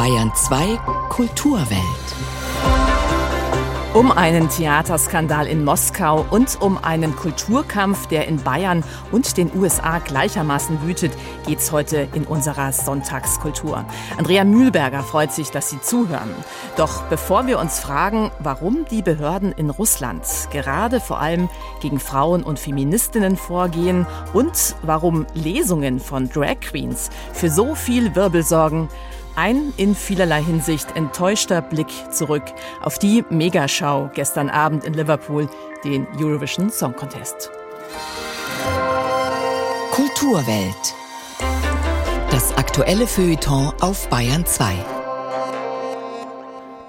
Bayern 2 Kulturwelt. Um einen Theaterskandal in Moskau und um einen Kulturkampf, der in Bayern und den USA gleichermaßen wütet, geht's heute in unserer Sonntagskultur. Andrea Mühlberger freut sich, dass Sie zuhören. Doch bevor wir uns fragen, warum die Behörden in Russland gerade vor allem gegen Frauen und Feministinnen vorgehen und warum Lesungen von Drag Queens für so viel Wirbel sorgen, ein in vielerlei Hinsicht enttäuschter Blick zurück auf die Megaschau gestern Abend in Liverpool, den Eurovision Song Contest. Kulturwelt. Das aktuelle Feuilleton auf Bayern 2.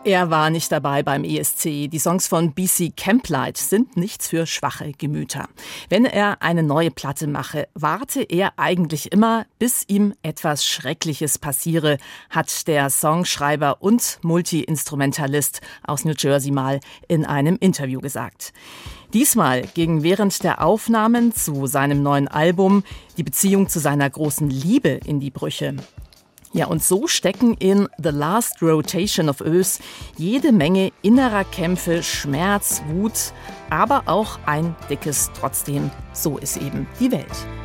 Er war nicht dabei beim ESC. Die Songs von BC Camplight sind nichts für schwache Gemüter. Wenn er eine neue Platte mache, warte er eigentlich immer, bis ihm etwas Schreckliches passiere, hat der Songschreiber und Multi-Instrumentalist aus New Jersey mal in einem Interview gesagt. Diesmal ging während der Aufnahmen zu seinem neuen Album die Beziehung zu seiner großen Liebe in die Brüche. Ja, und so stecken in The Last Rotation of Earth jede Menge innerer Kämpfe, Schmerz, Wut, aber auch ein dickes Trotzdem. So ist eben die Welt.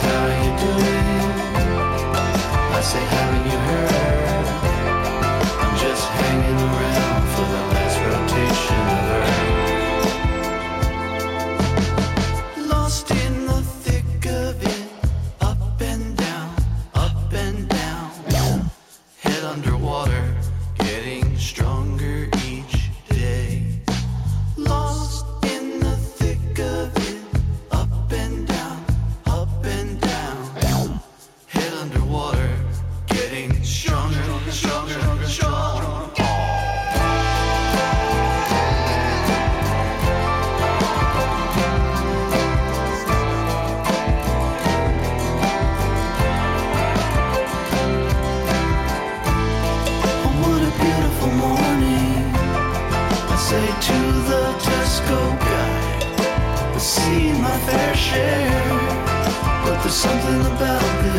how are you doing? I say, haven't you heard?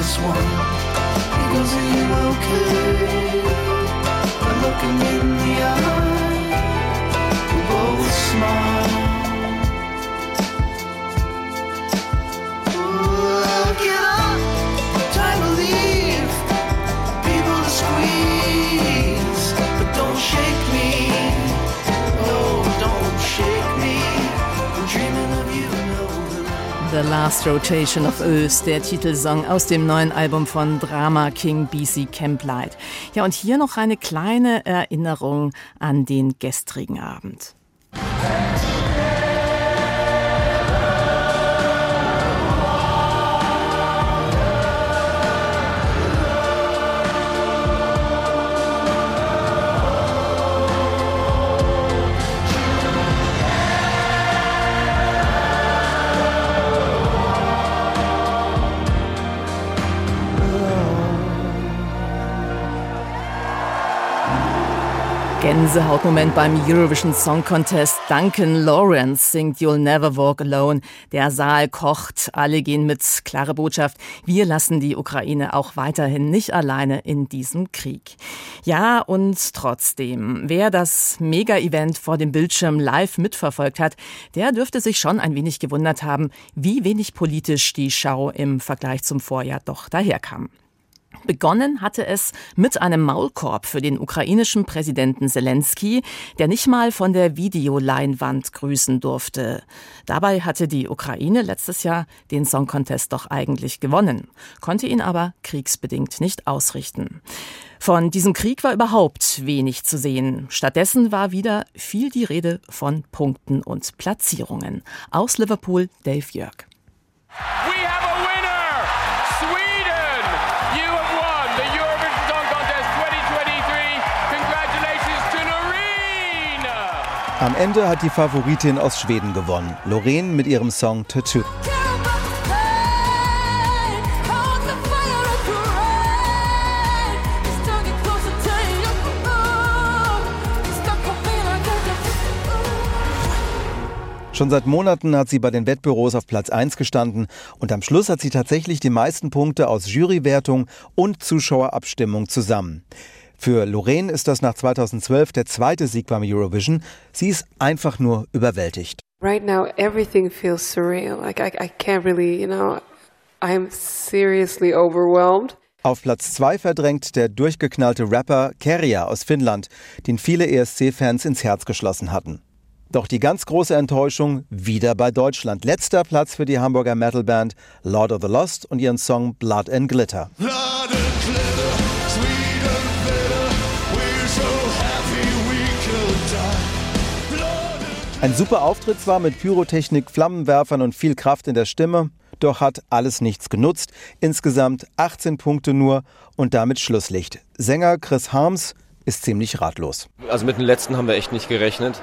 this one because are you okay? I'm looking in the eye. Rotation of Earth, der Titelsong aus dem neuen Album von Drama King BC Camplight. Ja, und hier noch eine kleine Erinnerung an den gestrigen Abend. Gänsehautmoment beim Eurovision Song Contest. Duncan Lawrence singt You'll Never Walk Alone. Der Saal kocht, alle gehen mit. Klare Botschaft, wir lassen die Ukraine auch weiterhin nicht alleine in diesem Krieg. Ja, und trotzdem, wer das Mega-Event vor dem Bildschirm live mitverfolgt hat, der dürfte sich schon ein wenig gewundert haben, wie wenig politisch die Schau im Vergleich zum Vorjahr doch daherkam. Begonnen hatte es mit einem Maulkorb für den ukrainischen Präsidenten Zelensky, der nicht mal von der Videoleinwand grüßen durfte. Dabei hatte die Ukraine letztes Jahr den Song Contest doch eigentlich gewonnen, konnte ihn aber kriegsbedingt nicht ausrichten. Von diesem Krieg war überhaupt wenig zu sehen. Stattdessen war wieder viel die Rede von Punkten und Platzierungen. Aus Liverpool Dave Jörg. Am Ende hat die Favoritin aus Schweden gewonnen, Loreen mit ihrem Song Tattoo. Schon seit Monaten hat sie bei den Wettbüros auf Platz 1 gestanden und am Schluss hat sie tatsächlich die meisten Punkte aus Jurywertung und Zuschauerabstimmung zusammen. Für Lorraine ist das nach 2012 der zweite Sieg beim Eurovision. Sie ist einfach nur überwältigt. Right now everything feels surreal. Like I, I can't really, you know, I'm seriously overwhelmed. Auf Platz 2 verdrängt der durchgeknallte Rapper Kerja aus Finnland, den viele ESC-Fans ins Herz geschlossen hatten. Doch die ganz große Enttäuschung wieder bei Deutschland. Letzter Platz für die Hamburger Metalband Lord of the Lost und ihren Song Blood and Glitter. Blood Ein super Auftritt zwar mit Pyrotechnik, Flammenwerfern und viel Kraft in der Stimme, doch hat alles nichts genutzt. Insgesamt 18 Punkte nur und damit Schlusslicht. Sänger Chris Harms ist ziemlich ratlos. Also mit den letzten haben wir echt nicht gerechnet.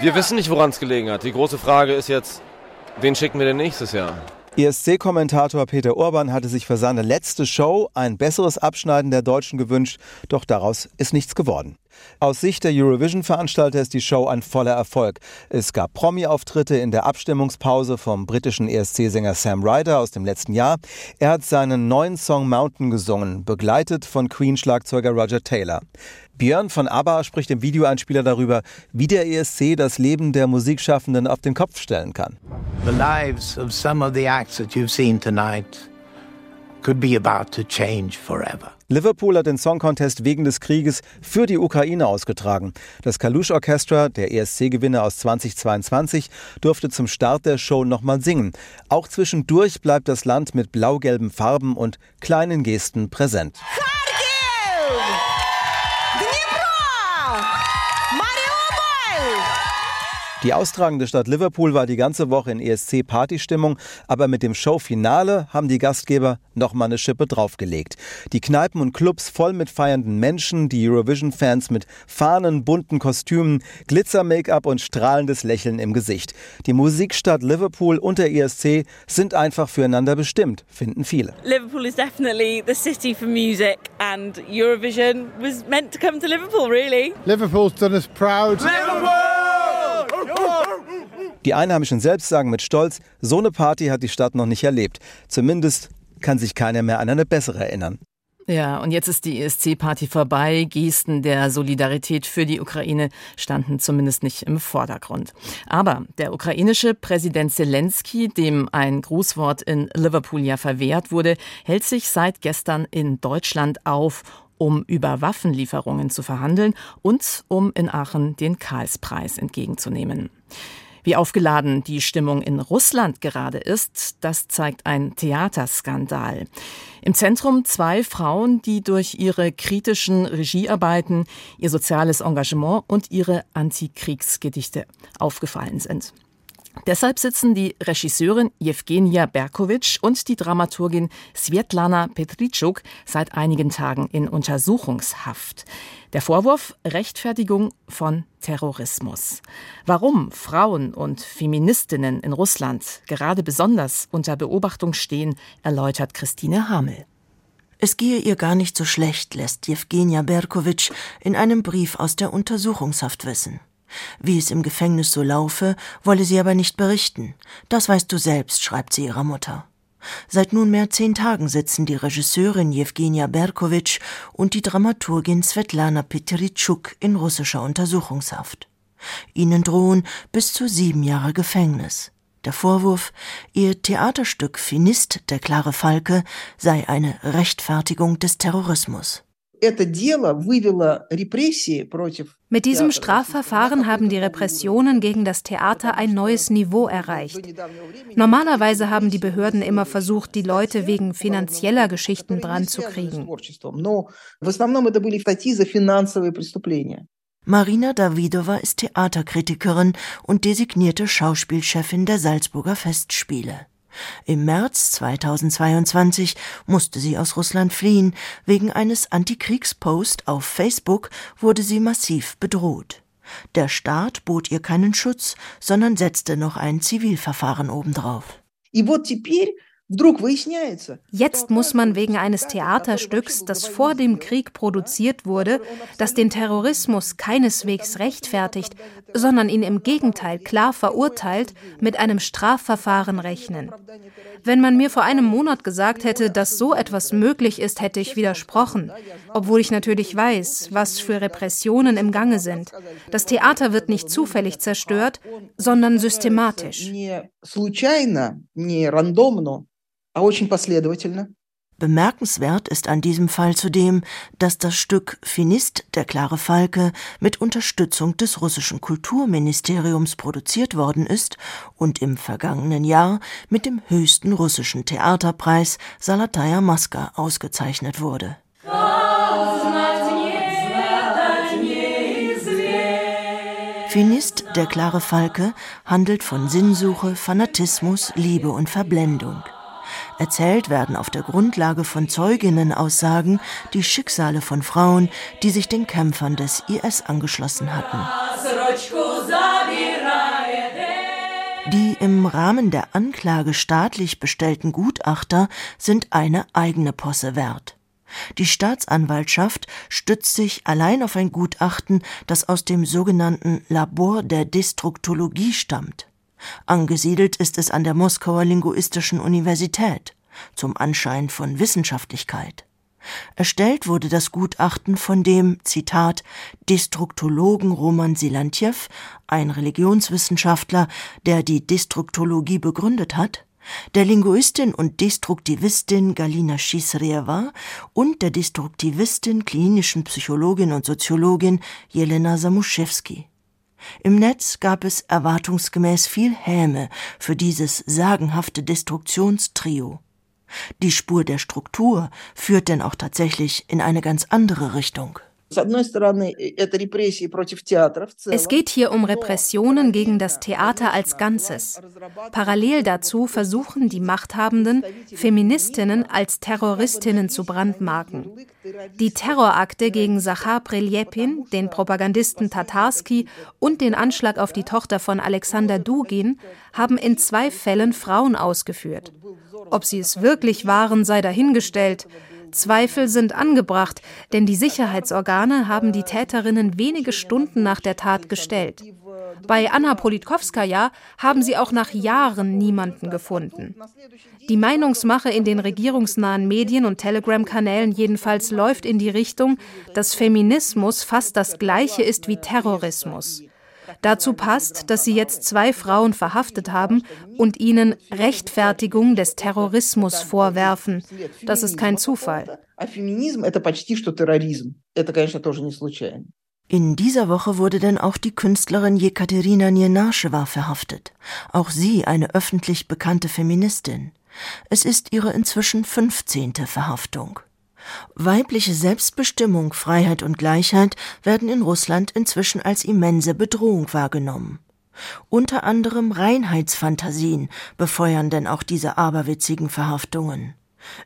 Wir wissen nicht, woran es gelegen hat. Die große Frage ist jetzt, wen schicken wir denn nächstes Jahr? ESC-Kommentator Peter Urban hatte sich für seine letzte Show ein besseres Abschneiden der Deutschen gewünscht, doch daraus ist nichts geworden. Aus Sicht der Eurovision-Veranstalter ist die Show ein voller Erfolg. Es gab Promi-Auftritte in der Abstimmungspause vom britischen ESC-Sänger Sam Ryder aus dem letzten Jahr. Er hat seinen neuen Song Mountain gesungen, begleitet von Queen-Schlagzeuger Roger Taylor. Björn von ABBA spricht im Videoeinspieler darüber, wie der ESC das Leben der Musikschaffenden auf den Kopf stellen kann. The lives of some of the acts that you've seen tonight could be about to change forever. Liverpool hat den Song Contest wegen des Krieges für die Ukraine ausgetragen. Das Kalush Orchestra, der ESC-Gewinner aus 2022, durfte zum Start der Show nochmal singen. Auch zwischendurch bleibt das Land mit blau-gelben Farben und kleinen Gesten präsent. Die austragende Stadt Liverpool war die ganze Woche in ESC-Partystimmung, aber mit dem Showfinale haben die Gastgeber noch mal eine Schippe draufgelegt. Die Kneipen und Clubs voll mit feiernden Menschen, die Eurovision-Fans mit Fahnen, bunten Kostümen, Glitzer-Make-up und strahlendes Lächeln im Gesicht. Die Musikstadt Liverpool und der ESC sind einfach füreinander bestimmt, finden viele. Liverpool is definitely the city for music and Eurovision was meant to come to Liverpool, really. Liverpool's done us proud. Liverpool! Die Einheimischen selbst sagen mit Stolz, so eine Party hat die Stadt noch nicht erlebt. Zumindest kann sich keiner mehr an eine bessere erinnern. Ja, und jetzt ist die ESC-Party vorbei. Gesten der Solidarität für die Ukraine standen zumindest nicht im Vordergrund. Aber der ukrainische Präsident Zelensky, dem ein Grußwort in Liverpool ja verwehrt wurde, hält sich seit gestern in Deutschland auf, um über Waffenlieferungen zu verhandeln und um in Aachen den Karlspreis entgegenzunehmen. Wie aufgeladen die Stimmung in Russland gerade ist, das zeigt ein Theaterskandal. Im Zentrum zwei Frauen, die durch ihre kritischen Regiearbeiten, ihr soziales Engagement und ihre Antikriegsgedichte aufgefallen sind. Deshalb sitzen die Regisseurin Jewgenia Berkowitsch und die Dramaturgin Svetlana Petritschuk seit einigen Tagen in Untersuchungshaft. Der Vorwurf Rechtfertigung von Terrorismus. Warum Frauen und Feministinnen in Russland gerade besonders unter Beobachtung stehen, erläutert Christine Hamel. Es gehe ihr gar nicht so schlecht, lässt Jewgenia Berkowitsch in einem Brief aus der Untersuchungshaft wissen. Wie es im Gefängnis so laufe, wolle sie aber nicht berichten. Das weißt du selbst, schreibt sie ihrer Mutter. Seit nunmehr zehn Tagen sitzen die Regisseurin Jewgenia Berkowitsch und die Dramaturgin Svetlana Peteritschuk in russischer Untersuchungshaft. Ihnen drohen bis zu sieben Jahre Gefängnis. Der Vorwurf, ihr Theaterstück Finist, der klare Falke, sei eine Rechtfertigung des Terrorismus. Mit diesem Strafverfahren haben die Repressionen gegen das Theater ein neues Niveau erreicht. Normalerweise haben die Behörden immer versucht, die Leute wegen finanzieller Geschichten dran zu kriegen. Marina Davidova ist Theaterkritikerin und designierte Schauspielchefin der Salzburger Festspiele. Im März 2022 musste sie aus Russland fliehen. Wegen eines Antikriegspost auf Facebook wurde sie massiv bedroht. Der Staat bot ihr keinen Schutz, sondern setzte noch ein Zivilverfahren obendrauf. Jetzt muss man wegen eines Theaterstücks, das vor dem Krieg produziert wurde, das den Terrorismus keineswegs rechtfertigt, sondern ihn im Gegenteil klar verurteilt, mit einem Strafverfahren rechnen. Wenn man mir vor einem Monat gesagt hätte, dass so etwas möglich ist, hätte ich widersprochen, obwohl ich natürlich weiß, was für Repressionen im Gange sind. Das Theater wird nicht zufällig zerstört, sondern systematisch а очень последовательно. Bemerkenswert ist an diesem Fall zudem, dass das Stück Finist, der klare Falke, mit Unterstützung des russischen Kulturministeriums produziert worden ist und im vergangenen Jahr mit dem höchsten russischen Theaterpreis Salataya Maska ausgezeichnet wurde. Finist, der klare Falke, handelt von Sinnsuche, Fanatismus, Liebe und Verblendung. Erzählt werden auf der Grundlage von Zeuginnenaussagen die Schicksale von Frauen, die sich den Kämpfern des IS angeschlossen hatten. Die im Rahmen der Anklage staatlich bestellten Gutachter sind eine eigene Posse wert. Die Staatsanwaltschaft stützt sich allein auf ein Gutachten, das aus dem sogenannten Labor der Destruktologie stammt. Angesiedelt ist es an der Moskauer Linguistischen Universität, zum Anschein von Wissenschaftlichkeit. Erstellt wurde das Gutachten von dem, Zitat, Destruktologen Roman Silantjew, ein Religionswissenschaftler, der die Destruktologie begründet hat, der Linguistin und Destruktivistin Galina Schisreeva und der Destruktivistin, klinischen Psychologin und Soziologin Jelena Samuszewski. Im Netz gab es erwartungsgemäß viel Häme für dieses sagenhafte Destruktionstrio. Die Spur der Struktur führt denn auch tatsächlich in eine ganz andere Richtung. Es geht hier um Repressionen gegen das Theater als Ganzes. Parallel dazu versuchen die Machthabenden, Feministinnen als Terroristinnen zu brandmarken. Die Terrorakte gegen Sachar Preljepin, den Propagandisten Tatarski und den Anschlag auf die Tochter von Alexander Dugin haben in zwei Fällen Frauen ausgeführt. Ob sie es wirklich waren, sei dahingestellt. Zweifel sind angebracht, denn die Sicherheitsorgane haben die Täterinnen wenige Stunden nach der Tat gestellt. Bei Anna Politkovskaya haben sie auch nach Jahren niemanden gefunden. Die Meinungsmache in den regierungsnahen Medien und Telegram-Kanälen jedenfalls läuft in die Richtung, dass Feminismus fast das gleiche ist wie Terrorismus. Dazu passt, dass sie jetzt zwei Frauen verhaftet haben und ihnen Rechtfertigung des Terrorismus vorwerfen. Das ist kein Zufall. In dieser Woche wurde denn auch die Künstlerin Jekaterina Nienaschewa verhaftet. Auch sie eine öffentlich bekannte Feministin. Es ist ihre inzwischen 15. Verhaftung. Weibliche Selbstbestimmung, Freiheit und Gleichheit werden in Russland inzwischen als immense Bedrohung wahrgenommen. Unter anderem Reinheitsfantasien befeuern denn auch diese aberwitzigen Verhaftungen.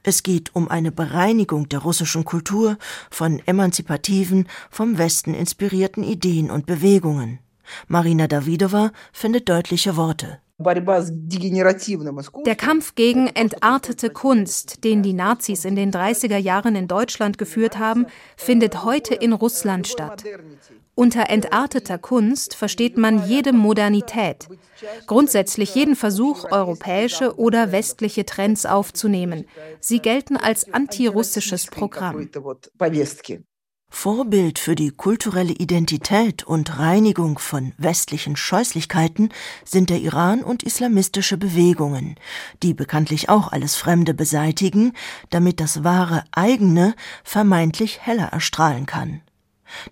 Es geht um eine Bereinigung der russischen Kultur von emanzipativen, vom Westen inspirierten Ideen und Bewegungen. Marina Davidova findet deutliche Worte. Der Kampf gegen entartete Kunst, den die Nazis in den 30er Jahren in Deutschland geführt haben, findet heute in Russland statt. Unter entarteter Kunst versteht man jede Modernität, grundsätzlich jeden Versuch, europäische oder westliche Trends aufzunehmen. Sie gelten als antirussisches Programm. Vorbild für die kulturelle Identität und Reinigung von westlichen Scheußlichkeiten sind der Iran und islamistische Bewegungen, die bekanntlich auch alles Fremde beseitigen, damit das wahre eigene vermeintlich heller erstrahlen kann.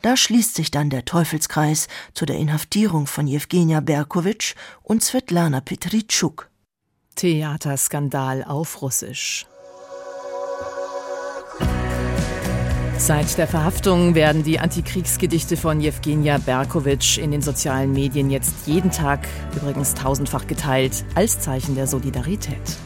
Da schließt sich dann der Teufelskreis zu der Inhaftierung von Jewgenia Berkowitsch und Svetlana Petritschuk. Theaterskandal auf Russisch. Seit der Verhaftung werden die Antikriegsgedichte von Jewgenia Berkowitsch in den sozialen Medien jetzt jeden Tag, übrigens tausendfach geteilt, als Zeichen der Solidarität.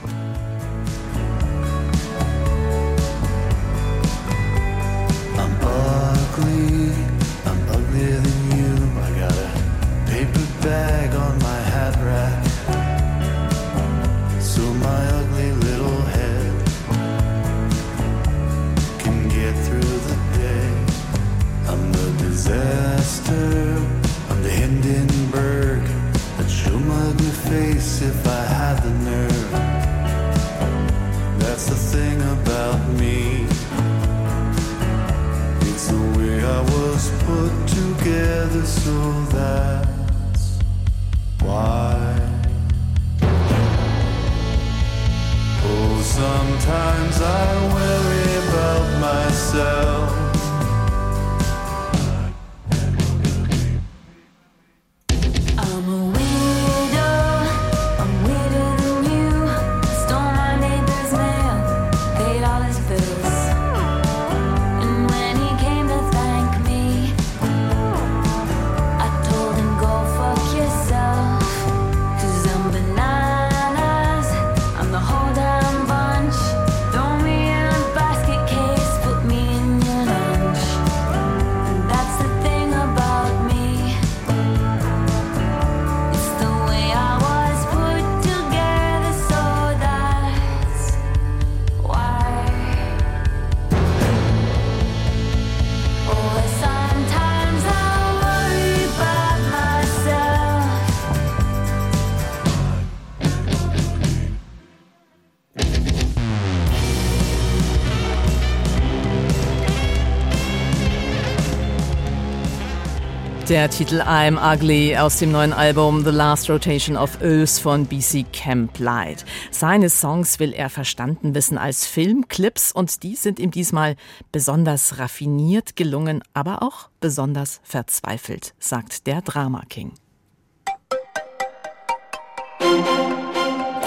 Der Titel I'm Ugly aus dem neuen Album The Last Rotation of Earth von BC Camp Light. Seine Songs will er verstanden wissen als Filmclips und die sind ihm diesmal besonders raffiniert gelungen, aber auch besonders verzweifelt, sagt der Drama King.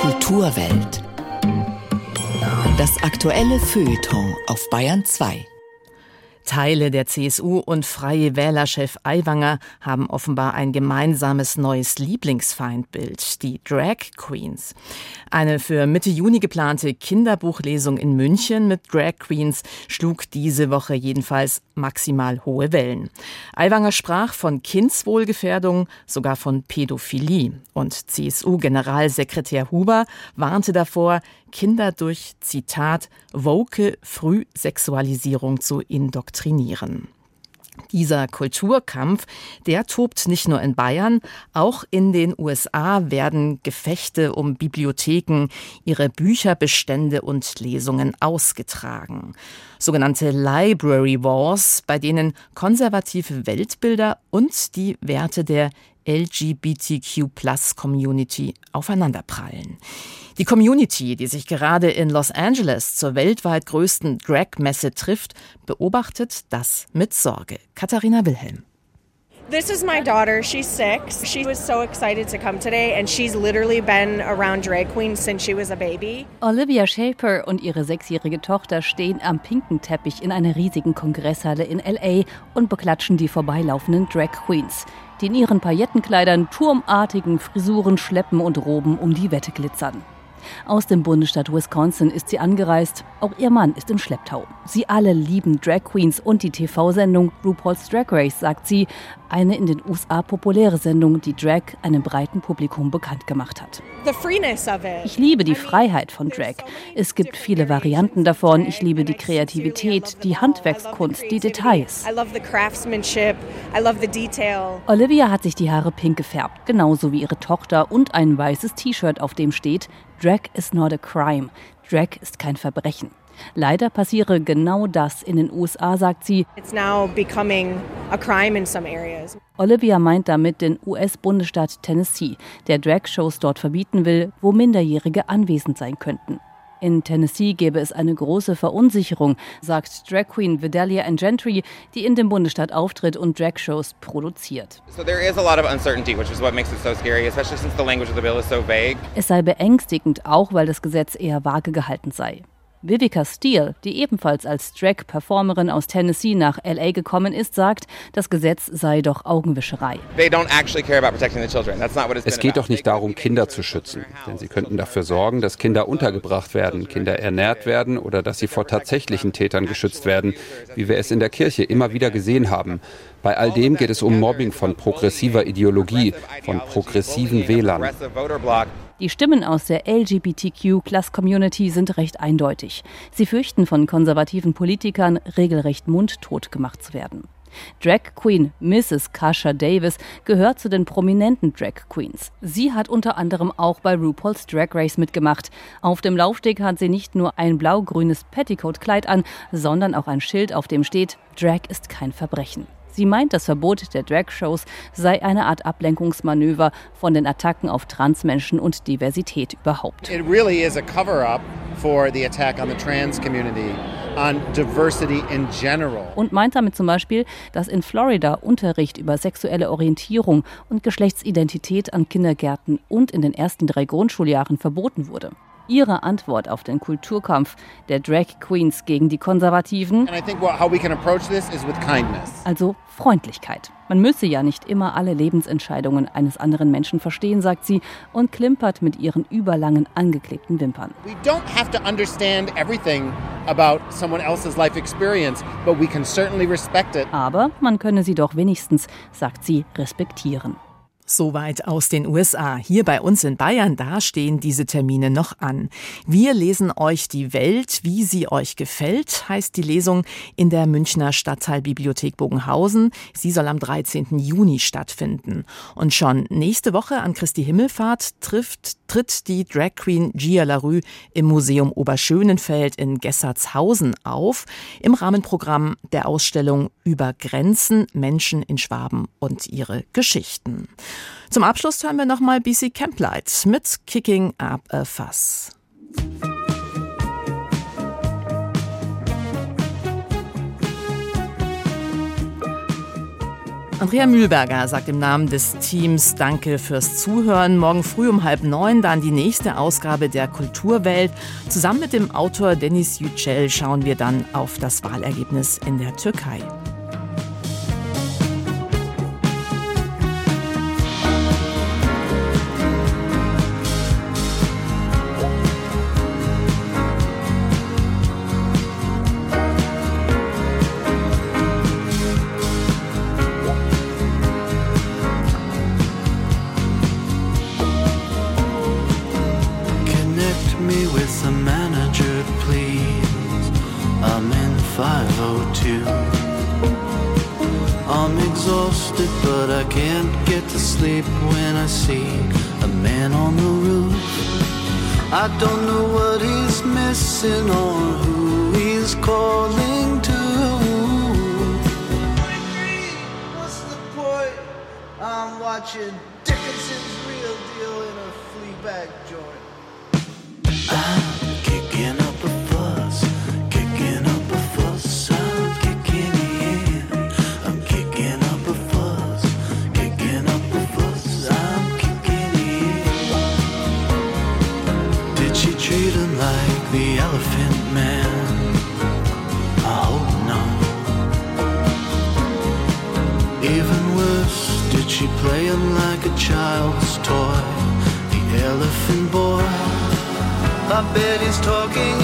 Kulturwelt. Das aktuelle Feuilleton auf Bayern 2. Teile der CSU und Freie Wählerchef Aiwanger haben offenbar ein gemeinsames neues Lieblingsfeindbild, die Drag Queens. Eine für Mitte Juni geplante Kinderbuchlesung in München mit Drag Queens schlug diese Woche jedenfalls maximal hohe Wellen. Aiwanger sprach von Kindswohlgefährdung, sogar von Pädophilie. Und CSU-Generalsekretär Huber warnte davor, Kinder durch, Zitat, woke Frühsexualisierung zu indoktrinieren. Dieser Kulturkampf, der tobt nicht nur in Bayern, auch in den USA werden Gefechte um Bibliotheken, ihre Bücherbestände und Lesungen ausgetragen. Sogenannte Library Wars, bei denen konservative Weltbilder und die Werte der LGBTQ-Plus-Community aufeinanderprallen. Die Community, die sich gerade in Los Angeles zur weltweit größten Drag-Messe trifft, beobachtet das mit Sorge. Katharina Wilhelm. This is my daughter. She's six. She was so excited to come today, and she's literally been around drag queens since she was a baby. Olivia Shaper und ihre sechsjährige Tochter stehen am pinken Teppich in einer riesigen Kongresshalle in LA und beklatschen die vorbeilaufenden Drag Queens die in ihren Paillettenkleidern turmartigen Frisuren schleppen und Roben um die Wette glitzern. Aus dem Bundesstaat Wisconsin ist sie angereist. Auch ihr Mann ist im Schlepptau. Sie alle lieben Drag Queens und die TV-Sendung RuPaul's Drag Race, sagt sie. Eine in den USA populäre Sendung, die Drag einem breiten Publikum bekannt gemacht hat. Ich liebe die Freiheit von Drag. Es gibt viele Varianten davon. Ich liebe die Kreativität, die Handwerkskunst, die Details. Olivia hat sich die Haare pink gefärbt, genauso wie ihre Tochter und ein weißes T-Shirt, auf dem steht Drag is not a crime. Drag ist kein Verbrechen. Leider passiere genau das in den USA, sagt sie. Olivia meint damit den US-Bundesstaat Tennessee, der Drag-Shows dort verbieten will, wo Minderjährige anwesend sein könnten. In Tennessee gäbe es eine große Verunsicherung, sagt Drag Queen Vidalia Gentry, die in dem Bundesstaat auftritt und Drag-Shows produziert. Es sei beängstigend, auch weil das Gesetz eher vage gehalten sei. Vivica Steele, die ebenfalls als Drag-Performerin aus Tennessee nach LA gekommen ist, sagt, das Gesetz sei doch Augenwischerei. Es geht doch nicht darum, Kinder zu schützen, denn sie könnten dafür sorgen, dass Kinder untergebracht werden, Kinder ernährt werden oder dass sie vor tatsächlichen Tätern geschützt werden, wie wir es in der Kirche immer wieder gesehen haben. Bei all dem geht es um Mobbing von progressiver Ideologie, von progressiven Wählern. Die Stimmen aus der LGBTQ-Plus-Community sind recht eindeutig. Sie fürchten von konservativen Politikern regelrecht mundtot gemacht zu werden. Drag Queen Mrs. Kasha Davis gehört zu den prominenten Drag Queens. Sie hat unter anderem auch bei RuPaul's Drag Race mitgemacht. Auf dem Laufsteg hat sie nicht nur ein blau-grünes Petticoat-Kleid an, sondern auch ein Schild, auf dem steht: Drag ist kein Verbrechen. Sie meint, das Verbot der Drag-Shows sei eine Art Ablenkungsmanöver von den Attacken auf Transmenschen und Diversität überhaupt. It really is a cover-up for the attack on the trans community. Und meint damit zum Beispiel, dass in Florida Unterricht über sexuelle Orientierung und Geschlechtsidentität an Kindergärten und in den ersten drei Grundschuljahren verboten wurde ihre Antwort auf den Kulturkampf der Drag Queens gegen die Konservativen. Also Freundlichkeit. Man müsse ja nicht immer alle Lebensentscheidungen eines anderen Menschen verstehen, sagt sie und klimpert mit ihren überlangen angeklebten Wimpern. We don't have to understand everything about someone else's life experience, but we can certainly respect it. Aber man könne sie doch wenigstens, sagt sie, respektieren. Soweit aus den USA. Hier bei uns in Bayern, da stehen diese Termine noch an. Wir lesen euch die Welt, wie sie euch gefällt, heißt die Lesung in der Münchner Stadtteilbibliothek Bogenhausen. Sie soll am 13. Juni stattfinden. Und schon nächste Woche an Christi Himmelfahrt trifft, tritt die Drag Queen Gia LaRue im Museum Oberschönenfeld in Gessertshausen auf, im Rahmenprogramm der Ausstellung Über Grenzen, Menschen in Schwaben und ihre Geschichten. Zum Abschluss hören wir nochmal BC Camplight mit Kicking Up a Fuss. Andrea Mühlberger sagt im Namen des Teams Danke fürs Zuhören. Morgen früh um halb neun dann die nächste Ausgabe der Kulturwelt. Zusammen mit dem Autor Denis Yücel schauen wir dann auf das Wahlergebnis in der Türkei. Dickinson's real deal in a flea bag joint. child's toy, the elephant boy. I bet he's talking